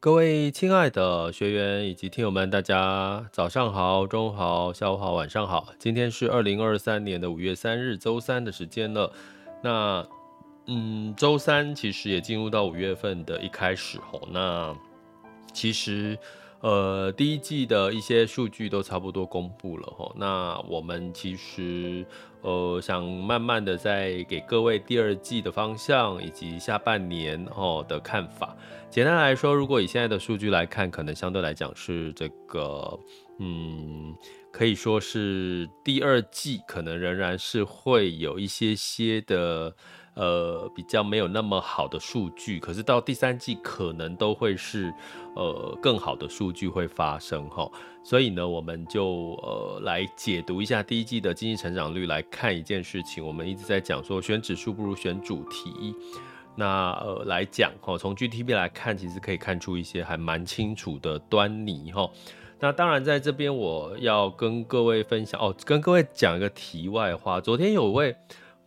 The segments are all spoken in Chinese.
各位亲爱的学员以及听友们，大家早上好、中午好、下午好、晚上好。今天是二零二三年的五月三日，周三的时间了。那，嗯，周三其实也进入到五月份的一开始吼。那其实，呃，第一季的一些数据都差不多公布了吼。那我们其实。呃，想慢慢的再给各位第二季的方向以及下半年哦的看法。简单来说，如果以现在的数据来看，可能相对来讲是这个，嗯，可以说是第二季可能仍然是会有一些些的。呃，比较没有那么好的数据，可是到第三季可能都会是呃更好的数据会发生哈，所以呢，我们就呃来解读一下第一季的经济成长率，来看一件事情。我们一直在讲说选指数不如选主题，那呃来讲哈，从 GTP 来看，其实可以看出一些还蛮清楚的端倪哈。那当然在这边我要跟各位分享哦，跟各位讲一个题外话，昨天有位。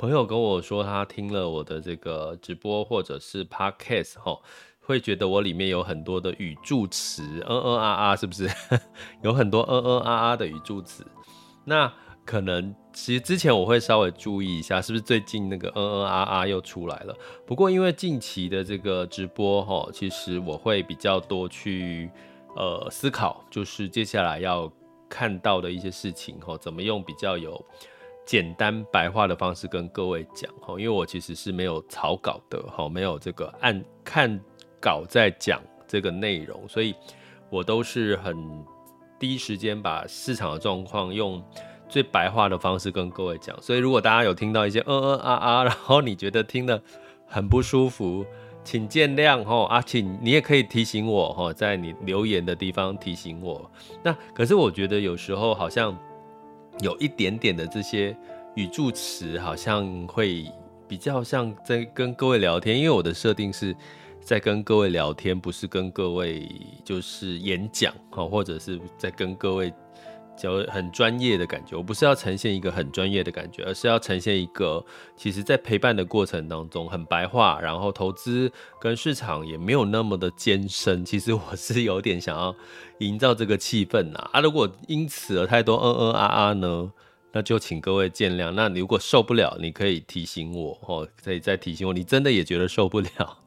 朋友跟我说，他听了我的这个直播或者是 podcast 齁，会觉得我里面有很多的语助词，嗯嗯啊啊，是不是？有很多嗯嗯啊啊的语助词。那可能其实之前我会稍微注意一下，是不是最近那个嗯嗯啊啊又出来了？不过因为近期的这个直播齁，其实我会比较多去呃思考，就是接下来要看到的一些事情齁，怎么用比较有。简单白话的方式跟各位讲哈，因为我其实是没有草稿的哈，没有这个按看稿在讲这个内容，所以我都是很第一时间把市场的状况用最白话的方式跟各位讲。所以如果大家有听到一些嗯嗯啊啊，然后你觉得听得很不舒服，请见谅哈啊，请你也可以提醒我哈，在你留言的地方提醒我。那可是我觉得有时候好像。有一点点的这些语助词，好像会比较像在跟各位聊天，因为我的设定是在跟各位聊天，不是跟各位就是演讲哈，或者是在跟各位讲很专业的感觉。我不是要呈现一个很专业的感觉，而是要呈现一个其实在陪伴的过程当中很白话，然后投资跟市场也没有那么的艰深。其实我是有点想要。营造这个气氛呐啊，如果因此而太多嗯嗯啊啊呢，那就请各位见谅。那你如果受不了，你可以提醒我哦，可以再提醒我。你真的也觉得受不了，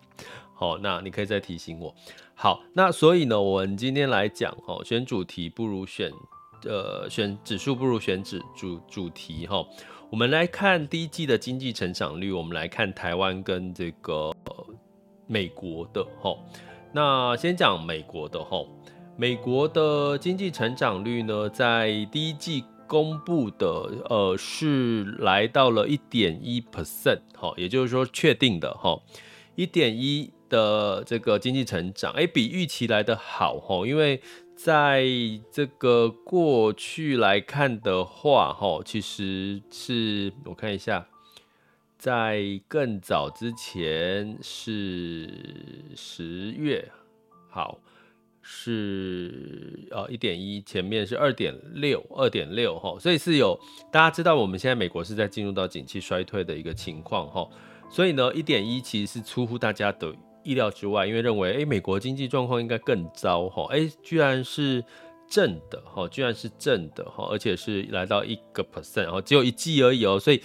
好，那你可以再提醒我。好，那所以呢，我们今天来讲哦，选主题不如选呃选指数不如选指主主题哈。我们来看第一季的经济成长率，我们来看台湾跟这个美国的哈。那先讲美国的哈。美国的经济成长率呢，在第一季公布的，呃，是来到了一点一 percent，哈，也就是说确定的哈，一点一的这个经济成长，哎，比预期来的好哈，因为在这个过去来看的话，哈，其实是我看一下，在更早之前是十月，好。是呃一点一，前面是二点六，二点六哈，所以是有大家知道我们现在美国是在进入到景气衰退的一个情况哈，所以呢一点一其实是出乎大家的意料之外，因为认为诶美国经济状况应该更糟哈，诶居然是正的哈，居然是正的哈，而且是来到一个 percent，然后只有一季而已哦，所以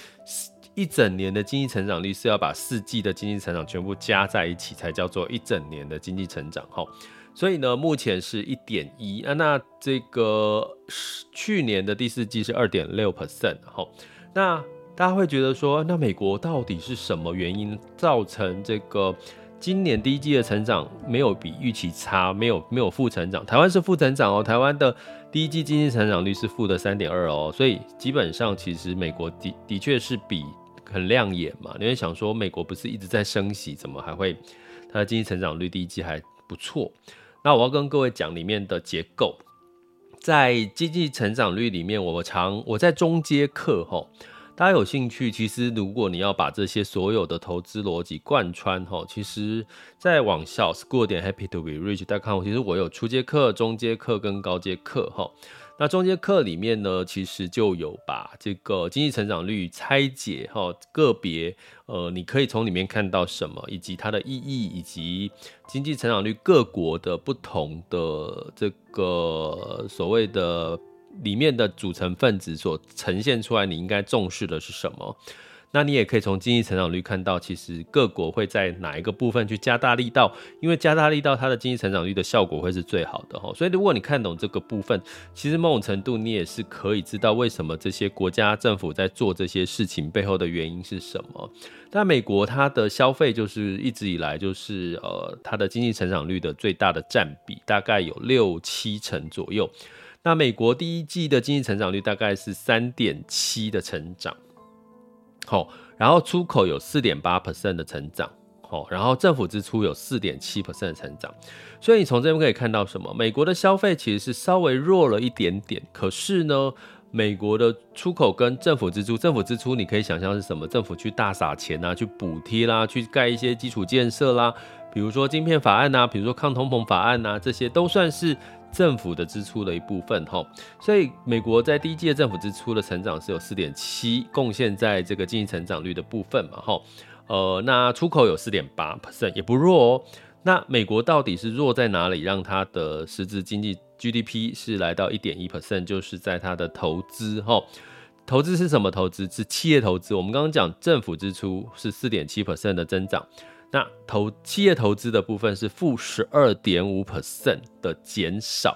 一整年的经济成长率是要把四季的经济成长全部加在一起才叫做一整年的经济成长哈。所以呢，目前是一点一啊，那这个去年的第四季是二点六 percent 哈。那大家会觉得说，那美国到底是什么原因造成这个今年第一季的成长没有比预期差，没有没有负成长？台湾是负成长哦，台湾的第一季经济成长率是负的三点二哦，所以基本上其实美国的的确是比很亮眼嘛。你会想说，美国不是一直在升息，怎么还会？它的经济成长率第一季还不错。那我要跟各位讲里面的结构，在经济成长率里面，我常我在中阶课齁。大家有兴趣，其实如果你要把这些所有的投资逻辑贯穿哈，其实，在网校 school 点 happy to be rich 大家看，其实我有初阶课、中阶课跟高阶课哈。那中阶课里面呢，其实就有把这个经济成长率拆解哈，个别呃，你可以从里面看到什么，以及它的意义，以及经济成长率各国的不同的这个所谓的。里面的组成分子所呈现出来，你应该重视的是什么？那你也可以从经济成长率看到，其实各国会在哪一个部分去加大力道，因为加大力道，它的经济成长率的效果会是最好的哈。所以如果你看懂这个部分，其实某种程度你也是可以知道为什么这些国家政府在做这些事情背后的原因是什么。但美国它的消费就是一直以来就是呃它的经济成长率的最大的占比，大概有六七成左右。那美国第一季的经济成长率大概是三点七的成长，好，然后出口有四点八 percent 的成长，好，然后政府支出有四点七 percent 的成长，所以你从这边可以看到什么？美国的消费其实是稍微弱了一点点，可是呢，美国的出口跟政府支出，政府支出你可以想象是什么？政府去大撒钱啊，去补贴啦，去盖一些基础建设啦，比如说晶片法案呐，比如说抗通膨法案呐，这些都算是。政府的支出的一部分，哈，所以美国在第一季的政府支出的成长是有四点七，贡献在这个经济成长率的部分嘛，哈，呃，那出口有四点八 percent，也不弱哦。那美国到底是弱在哪里，让它的实质经济 GDP 是来到一点一 percent，就是在它的投资，哈，投资是什么投资？是企业投资。我们刚刚讲政府支出是四点七 percent 的增长。那投企业投资的部分是负十二点五 percent 的减少，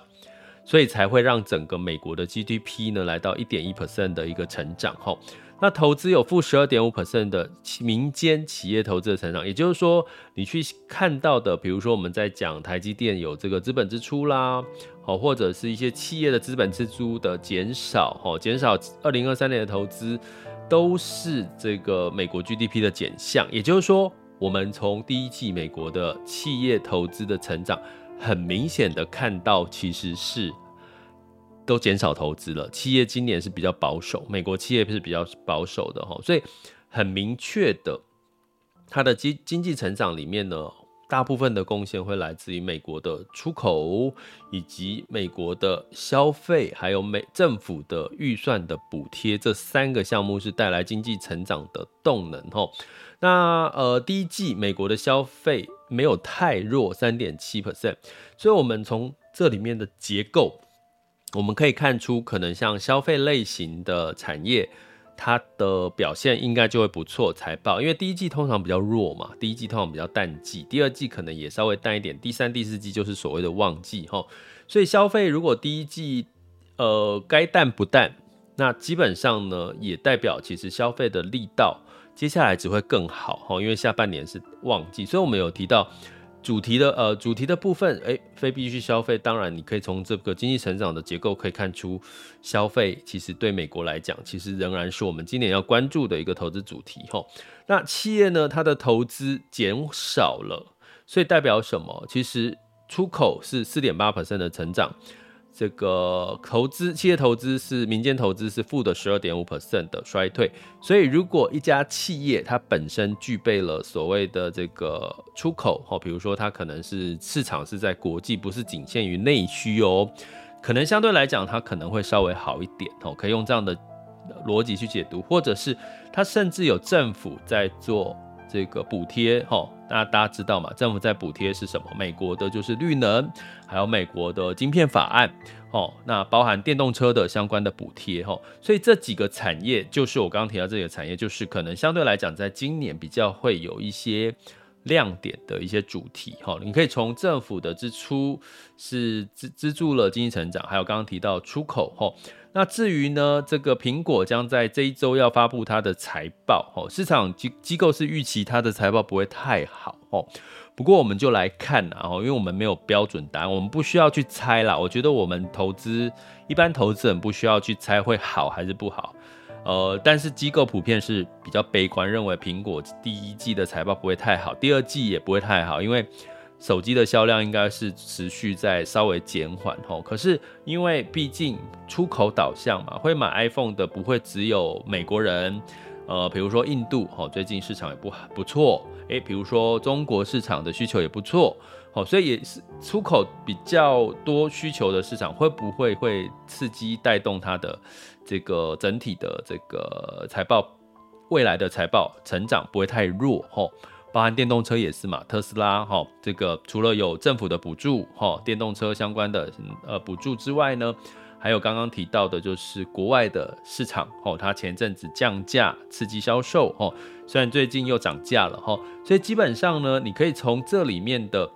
所以才会让整个美国的 GDP 呢来到一点一 percent 的一个成长。吼，那投资有负十二点五 percent 的民间企业投资的成长，也就是说，你去看到的，比如说我们在讲台积电有这个资本支出啦，好，或者是一些企业的资本支出的减少，哦，减少二零二三年的投资，都是这个美国 GDP 的减项，也就是说。我们从第一季美国的企业投资的成长，很明显的看到，其实是都减少投资了。企业今年是比较保守，美国企业是比较保守的哈，所以很明确的，它的经经济成长里面呢，大部分的贡献会来自于美国的出口，以及美国的消费，还有美政府的预算的补贴，这三个项目是带来经济成长的动能哈。那呃，第一季美国的消费没有太弱，三点七 percent，所以我们从这里面的结构，我们可以看出，可能像消费类型的产业，它的表现应该就会不错。财报，因为第一季通常比较弱嘛，第一季通常比较淡季，第二季可能也稍微淡一点，第三、第四季就是所谓的旺季哈。所以消费如果第一季呃该淡不淡，那基本上呢也代表其实消费的力道。接下来只会更好哈，因为下半年是旺季，所以我们有提到主题的呃主题的部分，诶，非必需消费，当然你可以从这个经济成长的结构可以看出，消费其实对美国来讲，其实仍然是我们今年要关注的一个投资主题哈。那企业呢，它的投资减少了，所以代表什么？其实出口是四点八%的成长。这个投资，企业投资是民间投资是负的十二点五 percent 的衰退，所以如果一家企业它本身具备了所谓的这个出口，哈，比如说它可能是市场是在国际，不是仅限于内需哦，可能相对来讲它可能会稍微好一点哦，可以用这样的逻辑去解读，或者是它甚至有政府在做。这个补贴，哈，那大家知道嘛？政府在补贴是什么？美国的就是绿能，还有美国的晶片法案，哦，那包含电动车的相关的补贴，哈，所以这几个产业，就是我刚刚提到这几个产业，就是可能相对来讲，在今年比较会有一些亮点的一些主题，哈，你可以从政府的支出是资资助了经济成长，还有刚刚提到出口，哈。那至于呢，这个苹果将在这一周要发布它的财报，哦，市场机机构是预期它的财报不会太好，哦，不过我们就来看啊，因为我们没有标准答案，我们不需要去猜啦。我觉得我们投资一般投资人不需要去猜会好还是不好，呃，但是机构普遍是比较悲观，认为苹果第一季的财报不会太好，第二季也不会太好，因为手机的销量应该是持续在稍微减缓吼。可是因为毕竟出口导向嘛，会买 iPhone 的不会只有美国人，呃，比如说印度吼，最近市场也不不错，诶，比如说中国市场的需求也不错。好，所以也是出口比较多需求的市场，会不会会刺激带动它的这个整体的这个财报，未来的财报成长不会太弱？哈，包含电动车也是嘛，特斯拉哈，这个除了有政府的补助哈，电动车相关的呃补助之外呢，还有刚刚提到的就是国外的市场哦，它前阵子降价刺激销售哦，虽然最近又涨价了哈，所以基本上呢，你可以从这里面的。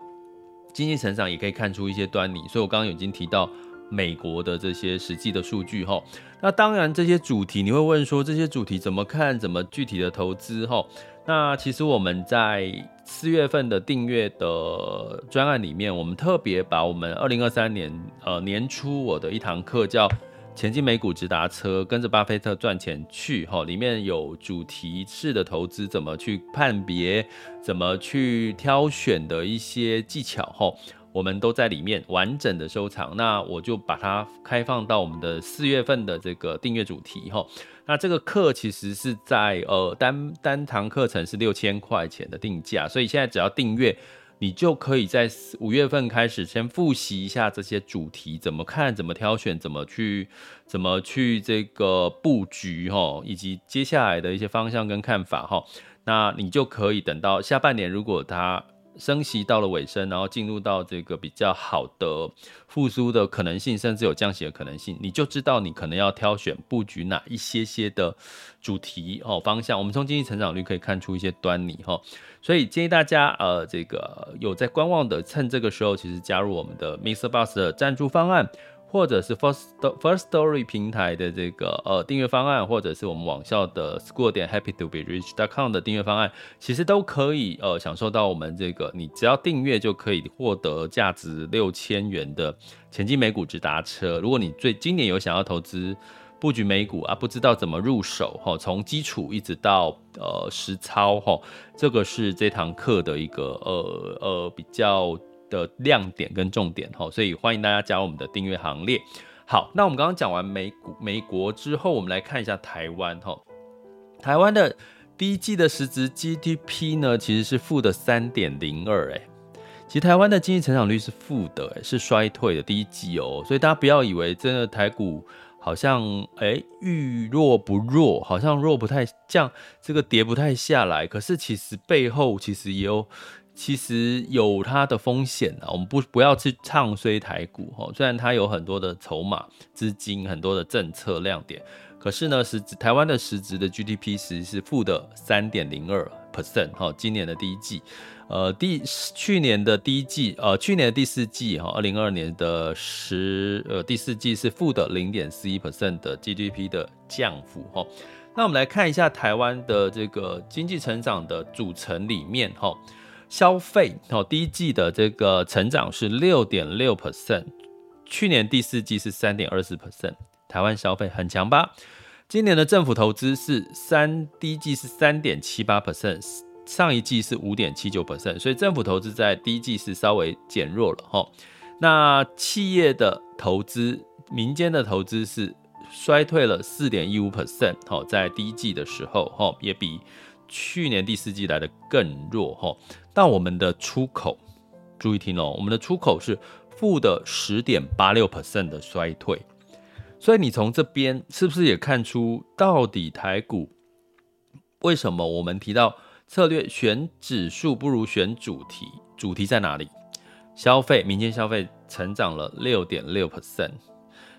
经济成长也可以看出一些端倪，所以我刚刚已经提到美国的这些实际的数据哈。那当然这些主题你会问说，这些主题怎么看，怎么具体的投资哈？那其实我们在四月份的订阅的专案里面，我们特别把我们二零二三年呃年初我的一堂课叫。前进美股直达车，跟着巴菲特赚钱去哈，里面有主题式的投资，怎么去判别，怎么去挑选的一些技巧哈，我们都在里面完整的收藏。那我就把它开放到我们的四月份的这个订阅主题哈。那这个课其实是在呃单单堂课程是六千块钱的定价，所以现在只要订阅。你就可以在五月份开始先复习一下这些主题怎么看、怎么挑选、怎么去、怎么去这个布局哈，以及接下来的一些方向跟看法哈。那你就可以等到下半年，如果它升息到了尾声，然后进入到这个比较好的复苏的可能性，甚至有降息的可能性，你就知道你可能要挑选布局哪一些些的主题哦方向。我们从经济成长率可以看出一些端倪哈。所以建议大家，呃，这个有在观望的，趁这个时候，其实加入我们的 Mr. Bus 的赞助方案，或者是 First Story 平台的这个呃订阅方案，或者是我们网校的 School 点 Happy to be Rich.com 的订阅方案，其实都可以呃享受到我们这个，你只要订阅就可以获得价值六千元的前进美股直达车。如果你最今年有想要投资，布局美股啊，不知道怎么入手哈，从基础一直到呃实操哈，这个是这堂课的一个呃呃比较的亮点跟重点哈，所以欢迎大家加入我们的订阅行列。好，那我们刚刚讲完美股美国之后，我们来看一下台湾哈，台湾的第一季的实质 GDP 呢，其实是负的三点零二哎，其实台湾的经济成长率是负的，是衰退的第一季哦，所以大家不要以为真的台股。好像哎，遇弱不弱，好像弱不太降，这个跌不太下来。可是其实背后其实也有，其实有它的风险啊。我们不不要去唱衰台股哈，虽然它有很多的筹码、资金、很多的政策亮点，可是呢，实台湾的实质的 GDP 实是负的三点零二 percent 哈，今年的第一季。呃，第去年的第一季，呃，去年的第四季哈，二零二二年的十呃第四季是负的零点四一 percent 的 GDP 的降幅哈。那我们来看一下台湾的这个经济成长的组成里面哈，消费哦，第一季的这个成长是六点六 percent，去年第四季是三点二四 percent，台湾消费很强吧？今年的政府投资是三，第一季是三点七八 percent。上一季是五点七九 percent，所以政府投资在第一季是稍微减弱了哈。那企业的投资、民间的投资是衰退了四点一五 percent，哈，在第一季的时候哈，也比去年第四季来的更弱哈。但我们的出口，注意听哦，我们的出口是负的十点八六 percent 的衰退，所以你从这边是不是也看出到底台股为什么我们提到？策略选指数不如选主题，主题在哪里？消费，民间消费成长了六点六 percent，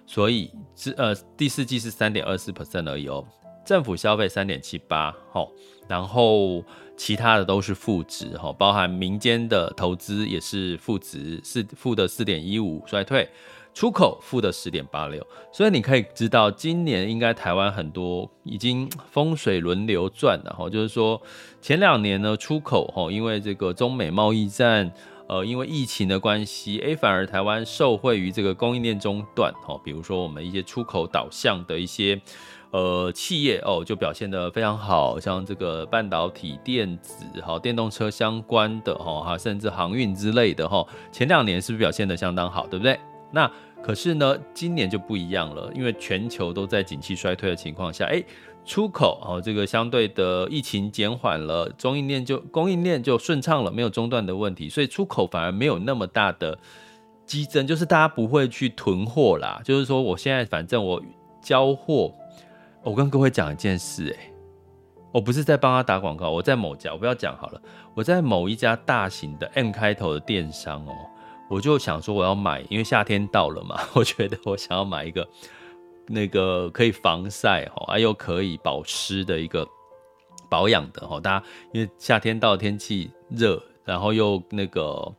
所以呃第四季是三点二四 percent 而已哦。政府消费三点七八，好，然后其他的都是负值，哈，包含民间的投资也是负值，是负的四点一五衰退。出口负的十点八六，所以你可以知道，今年应该台湾很多已经风水轮流转了哈，就是说前两年呢出口哈，因为这个中美贸易战，呃，因为疫情的关系，诶，反而台湾受惠于这个供应链中断哈，比如说我们一些出口导向的一些呃企业哦就表现得非常好，像这个半导体、电子、哈电动车相关的哈哈，甚至航运之类的哈，前两年是不是表现得相当好，对不对？那可是呢，今年就不一样了，因为全球都在景气衰退的情况下，哎，出口哦，这个相对的疫情减缓了，供应链就供应链就顺畅了，没有中断的问题，所以出口反而没有那么大的激增，就是大家不会去囤货啦。就是说，我现在反正我交货，我跟各位讲一件事，哎，我不是在帮他打广告，我在某家，我不要讲好了，我在某一家大型的 M 开头的电商哦。我就想说我要买，因为夏天到了嘛，我觉得我想要买一个那个可以防晒哈，又可以保湿的一个保养的哈。大家因为夏天到，天气热，然后又那个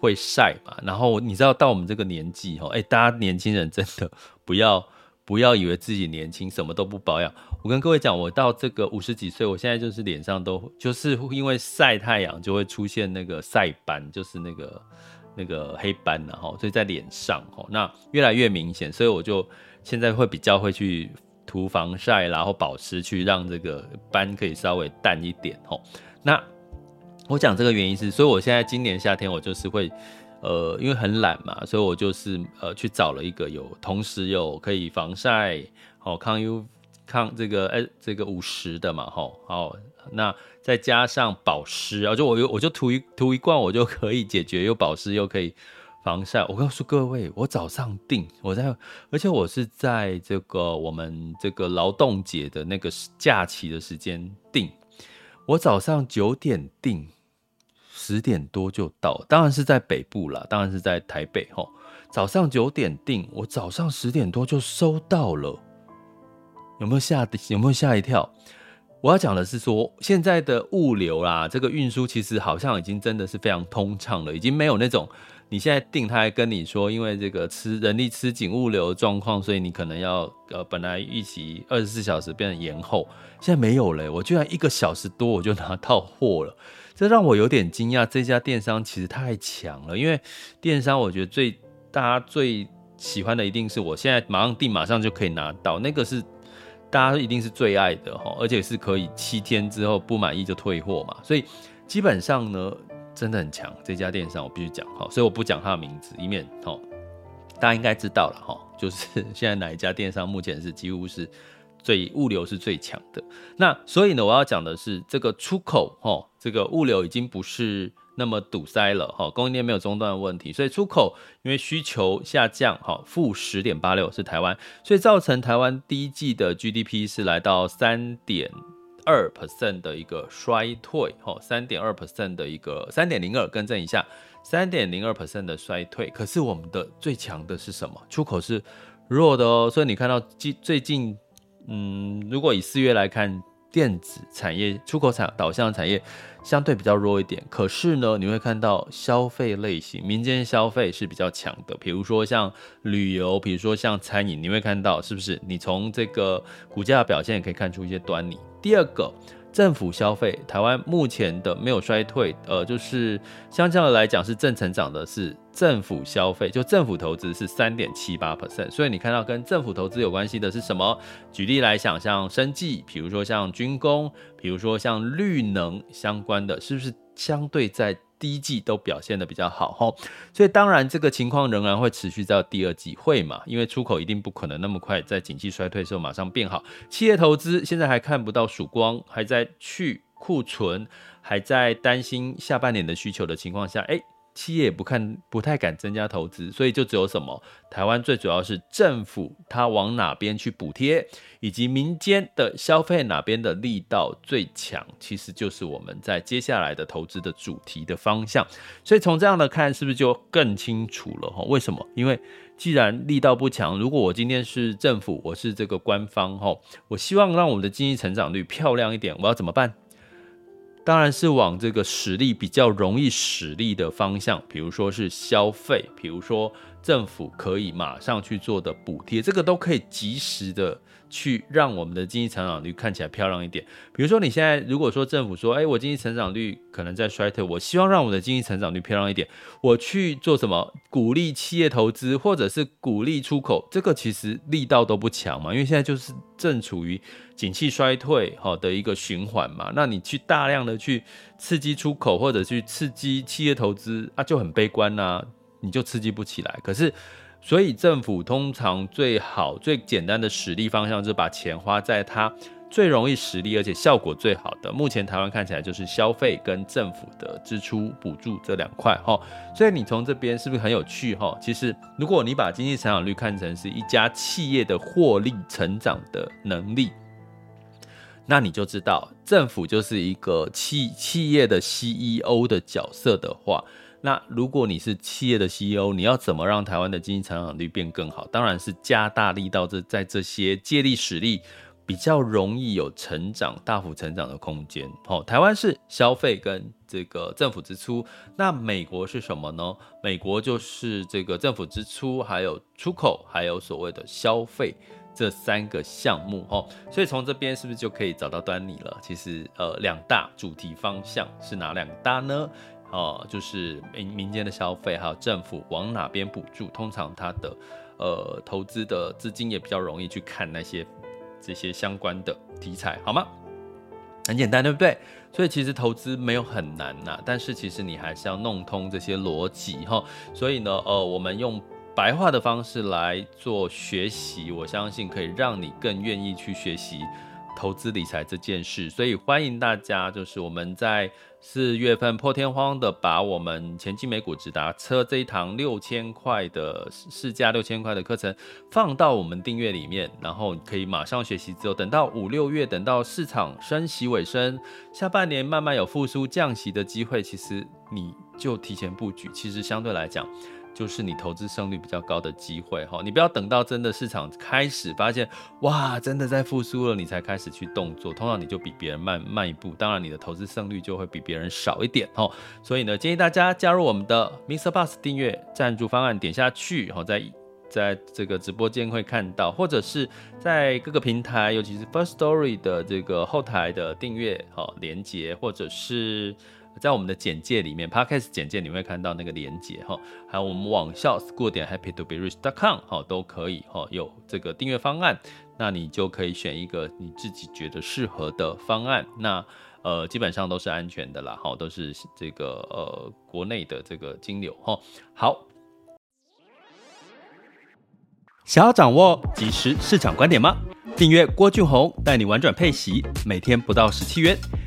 会晒嘛，然后你知道到我们这个年纪哈，哎，大家年轻人真的不要不要以为自己年轻什么都不保养。我跟各位讲，我到这个五十几岁，我现在就是脸上都就是因为晒太阳就会出现那个晒斑，就是那个。那个黑斑然后，所以在脸上哦，那越来越明显，所以我就现在会比较会去涂防晒，然后保湿，去让这个斑可以稍微淡一点哦。那我讲这个原因是，所以我现在今年夏天我就是会，呃，因为很懒嘛，所以我就是呃去找了一个有同时有可以防晒，好抗 U 抗这个哎这个五十的嘛吼，好那。再加上保湿，然后就我我就涂一涂一罐，我就可以解决又保湿又可以防晒。我告诉各位，我早上订，我在，而且我是在这个我们这个劳动节的那个假期的时间订。我早上九点订，十点多就到，当然是在北部啦，当然是在台北吼。早上九点订，我早上十点多就收到了，有没有吓？有没有吓一跳？我要讲的是说，现在的物流啦，这个运输其实好像已经真的是非常通畅了，已经没有那种你现在订，他还跟你说，因为这个吃人力吃紧物流状况，所以你可能要呃本来预期二十四小时变成延后，现在没有了，我居然一个小时多我就拿到货了，这让我有点惊讶。这家电商其实太强了，因为电商我觉得最大家最喜欢的一定是我现在马上订，马上就可以拿到，那个是。大家一定是最爱的哈，而且是可以七天之后不满意就退货嘛，所以基本上呢，真的很强。这家电商我必须讲哈，所以我不讲它的名字，以免哈大家应该知道了哈，就是现在哪一家电商目前是几乎是最物流是最强的。那所以呢，我要讲的是这个出口哈，这个物流已经不是。那么堵塞了哈，供应链没有中断的问题，所以出口因为需求下降哈，负十点八六是台湾，所以造成台湾第一季的 GDP 是来到三点二 percent 的一个衰退哈，三点二 percent 的一个三点零二，更正一下，三点零二 percent 的衰退。可是我们的最强的是什么？出口是弱的哦，所以你看到最近，嗯，如果以四月来看。电子产业、出口产导向产业相对比较弱一点，可是呢，你会看到消费类型、民间消费是比较强的，比如说像旅游，比如说像餐饮，你会看到是不是？你从这个股价表现也可以看出一些端倪。第二个。政府消费，台湾目前的没有衰退，呃，就是相较的来讲是正成长的，是政府消费，就政府投资是三点七八 percent。所以你看到跟政府投资有关系的是什么？举例来想，像生计，比如说像军工，比如说像绿能相关的，是不是相对在？第一季都表现的比较好哈，所以当然这个情况仍然会持续到第二季会嘛，因为出口一定不可能那么快在景气衰退时候马上变好。企业投资现在还看不到曙光，还在去库存，还在担心下半年的需求的情况下，哎。企业也不看，不太敢增加投资，所以就只有什么？台湾最主要是政府它往哪边去补贴，以及民间的消费哪边的力道最强，其实就是我们在接下来的投资的主题的方向。所以从这样的看，是不是就更清楚了？哈，为什么？因为既然力道不强，如果我今天是政府，我是这个官方，哈，我希望让我们的经济成长率漂亮一点，我要怎么办？当然是往这个使力比较容易使力的方向，比如说是消费，比如说政府可以马上去做的补贴，这个都可以及时的去让我们的经济成长率看起来漂亮一点。比如说你现在如果说政府说，哎，我经济成长率可能在衰退，我希望让我的经济成长率漂亮一点，我去做什么？鼓励企业投资，或者是鼓励出口，这个其实力道都不强嘛，因为现在就是正处于景气衰退好的一个循环嘛。那你去大量的去刺激出口，或者去刺激企业投资啊，就很悲观呐、你就刺激不起来。可是。所以政府通常最好、最简单的实力方向，就是把钱花在它最容易实力而且效果最好的。目前台湾看起来就是消费跟政府的支出补助这两块哈。所以你从这边是不是很有趣哈？其实如果你把经济成长率看成是一家企业的获利成长的能力，那你就知道政府就是一个企企业的 CEO 的角色的话。那如果你是企业的 CEO，你要怎么让台湾的经济成长率变更好？当然是加大力道，这在这些借力使力比较容易有成长、大幅成长的空间。哦，台湾是消费跟这个政府支出，那美国是什么呢？美国就是这个政府支出，还有出口，还有所谓的消费这三个项目。哦，所以从这边是不是就可以找到端倪了？其实，呃，两大主题方向是哪两大呢？呃，就是民民间的消费，还有政府往哪边补助，通常它的呃投资的资金也比较容易去看那些这些相关的题材，好吗？很简单，对不对？所以其实投资没有很难呐，但是其实你还是要弄通这些逻辑哈。所以呢，呃，我们用白话的方式来做学习，我相信可以让你更愿意去学习。投资理财这件事，所以欢迎大家，就是我们在四月份破天荒的把我们前进美股直达车这一堂六千块的试驾六千块的课程放到我们订阅里面，然后可以马上学习之后，等到五六月，等到市场升息尾声，下半年慢慢有复苏降息的机会，其实你就提前布局，其实相对来讲。就是你投资胜率比较高的机会哈，你不要等到真的市场开始发现哇，真的在复苏了，你才开始去动作，通常你就比别人慢慢一步，当然你的投资胜率就会比别人少一点哈。所以呢，建议大家加入我们的 Mr. Bus 订阅赞助方案，点下去哈，在在这个直播间会看到，或者是在各个平台，尤其是 First Story 的这个后台的订阅哈连接，或者是。在我们的简介里面，Podcast 简介你会看到那个连接哈，还有我们网校 school 点 happy to be rich dot com 哈，都可以哈，有这个订阅方案，那你就可以选一个你自己觉得适合的方案，那呃基本上都是安全的啦，哈，都是这个呃国内的这个金流哈。好，想要掌握即时市场观点吗？订阅郭俊宏带你玩转配息，每天不到十七元，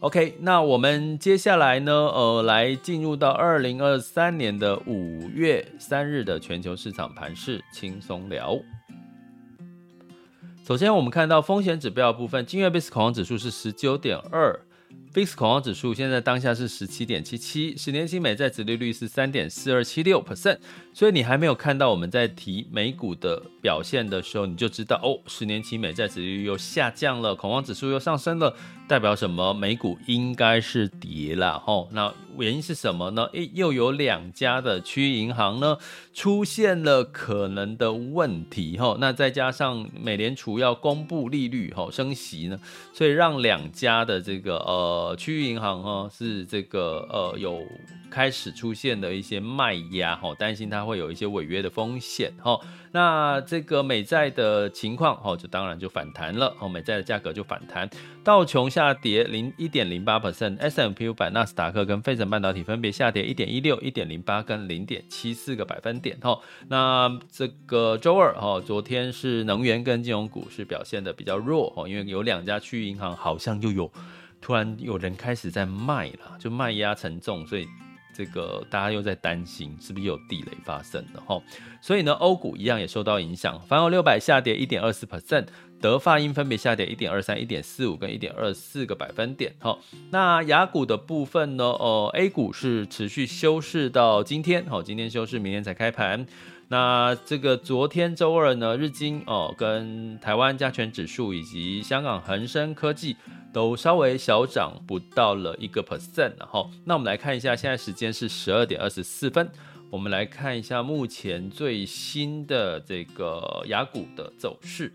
OK，那我们接下来呢，呃，来进入到二零二三年的五月三日的全球市场盘势轻松聊。首先，我们看到风险指标部分，今日 VIX 恐慌指数是十九点二。VIX 恐慌指数现在当下是十七点七七，十年期美债殖利率是三点四二七六 percent，所以你还没有看到我们在提美股的表现的时候，你就知道哦，十年期美债殖利率又下降了，恐慌指数又上升了，代表什么？美股应该是跌了哦。那原因是什么呢？诶，又有两家的区域银行呢出现了可能的问题哈。那再加上美联储要公布利率哈升息呢，所以让两家的这个呃。区域银行哈是这个呃有开始出现的一些卖压哈，担心它会有一些违约的风险哈。那这个美债的情况哈，就当然就反弹了哦，美债的价格就反弹，道琼下跌零一点零八 percent，S&P 五百、纳斯达克跟费城半导体分别下跌一点一六、一点零八跟零点七四个百分点哈。那这个周二哈，昨天是能源跟金融股是表现的比较弱哈，因为有两家区域银行好像又有。突然有人开始在卖了，就卖压沉重，所以这个大家又在担心是不是有地雷发生了哈，所以呢，欧股一样也受到影响，凡欧六百下跌一点二四 percent，德法英分别下跌一点二三、一点四五跟一点二四个百分点哈。那亚股的部分呢，呃，A 股是持续休市到今天，好，今天休市，明天才开盘。那这个昨天周二呢，日经哦跟台湾加权指数以及香港恒生科技都稍微小涨不到了一个 percent，然后那我们来看一下，现在时间是十二点二十四分，我们来看一下目前最新的这个雅股的走势。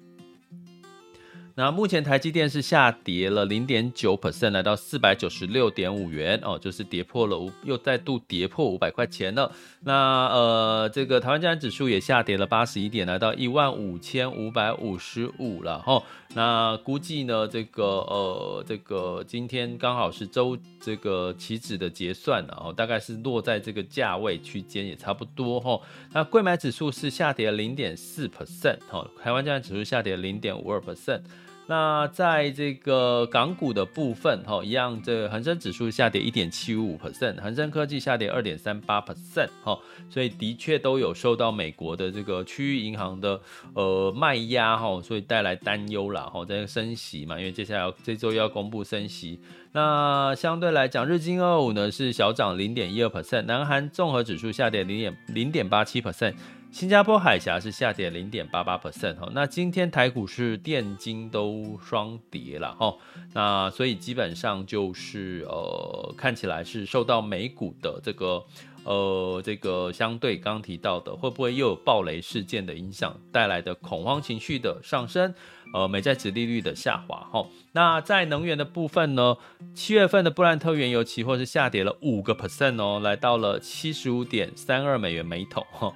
那目前台积电是下跌了零点九 percent，来到四百九十六点五元哦，就是跌破了五，又再度跌破五百块钱了。那呃，这个台湾加权指数也下跌了八十一点，来到一万五千五百五十五了哈。那估计呢，这个呃，这个今天刚好是周这个期指的结算了哦，大概是落在这个价位区间也差不多哈。那柜买指数是下跌零点四 percent 哈，台湾加权指数下跌零点五二 percent。那在这个港股的部分，哈，一样，这恒生指数下跌一点七五 percent，恒生科技下跌二点三八 percent，哈，所以的确都有受到美国的这个区域银行的呃卖压，哈，所以带来担忧了，哈，在升息嘛，因为接下来这周要公布升息，那相对来讲，日经二五呢是小涨零点一二 percent，南韩综合指数下跌零点零点八七 percent。新加坡海峡是下跌零点八八 percent 哈，那今天台股是电金都双跌了哈，那所以基本上就是呃看起来是受到美股的这个呃这个相对刚提到的会不会又有暴雷事件的影响带来的恐慌情绪的上升，呃美债殖利率的下滑哈，那在能源的部分呢，七月份的布兰特原油期货是下跌了五个 percent 哦，来到了七十五点三二美元每桶哈。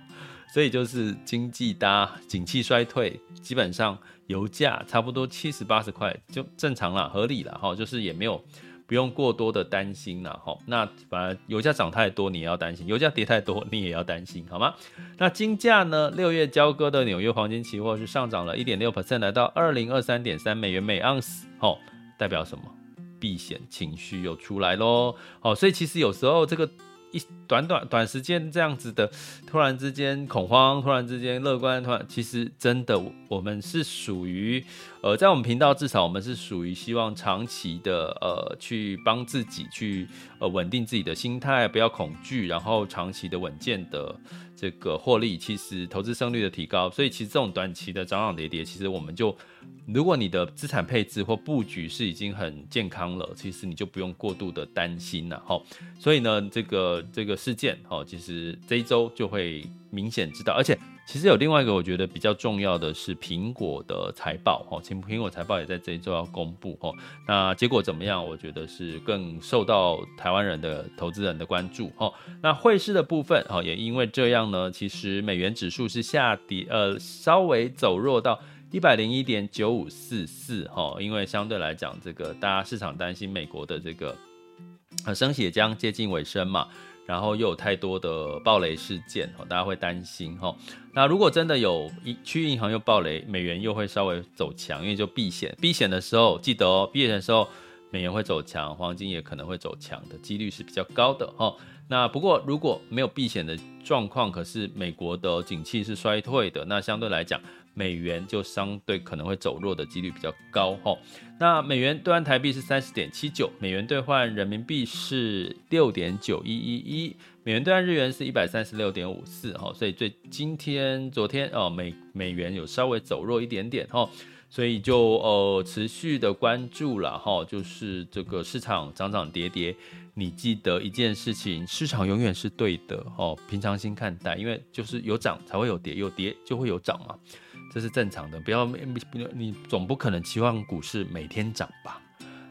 所以就是经济搭景气衰退，基本上油价差不多七十八十块就正常了，合理了哈，就是也没有不用过多的担心了哈。那反而油价涨太多，你也要担心；油价跌太多，你也要担心，好吗？那金价呢？六月交割的纽约黄金期货是上涨了一点六 percent，来到二零二三点三美元每盎司，哦，代表什么？避险情绪又出来喽。哦，所以其实有时候这个。一短短短时间这样子的，突然之间恐慌，突然之间乐观，突然其实真的，我们是属于呃，在我们频道至少我们是属于希望长期的呃，去帮自己去呃稳定自己的心态，不要恐惧，然后长期的稳健的。这个获利其实投资胜率的提高，所以其实这种短期的涨涨跌跌，其实我们就，如果你的资产配置或布局是已经很健康了，其实你就不用过度的担心了哈。所以呢，这个这个事件哈，其实这一周就会明显知道，而且。其实有另外一个我觉得比较重要的是苹果的财报哈，苹苹果财报也在这一周要公布哈，那结果怎么样？我觉得是更受到台湾人的投资人的关注哈。那汇市的部分哈，也因为这样呢，其实美元指数是下跌，呃，稍微走弱到一百零一点九五四四哈，因为相对来讲，这个大家市场担心美国的这个升息也将接近尾声嘛。然后又有太多的暴雷事件，大家会担心哈。那如果真的有一区域银行又暴雷，美元又会稍微走强，因为就避险。避险的时候记得哦，避险的时候美元会走强，黄金也可能会走强的几率是比较高的哈。那不过如果没有避险的状况，可是美国的景气是衰退的，那相对来讲。美元就相对可能会走弱的几率比较高哈。那美元兑换台币是三十点七九，美元兑换人民币是六点九一一一，美元兑换日元是一百三十六点五四哈。所以最今天、昨天哦，美美元有稍微走弱一点点哈。所以就呃持续的关注了哈，就是这个市场涨涨跌跌，你记得一件事情，市场永远是对的哦，平常心看待，因为就是有涨才会有跌，有跌就会有涨嘛。这是正常的，不要你总不可能期望股市每天涨吧？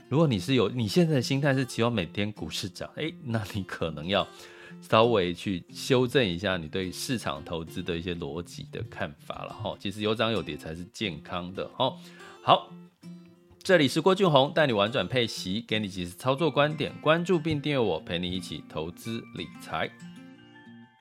如果你是有你现在的心态是期望每天股市涨，诶，那你可能要稍微去修正一下你对市场投资的一些逻辑的看法了哈。其实有涨有跌才是健康的哈。好，这里是郭俊宏带你玩转配息，给你及时操作观点，关注并订阅我，陪你一起投资理财。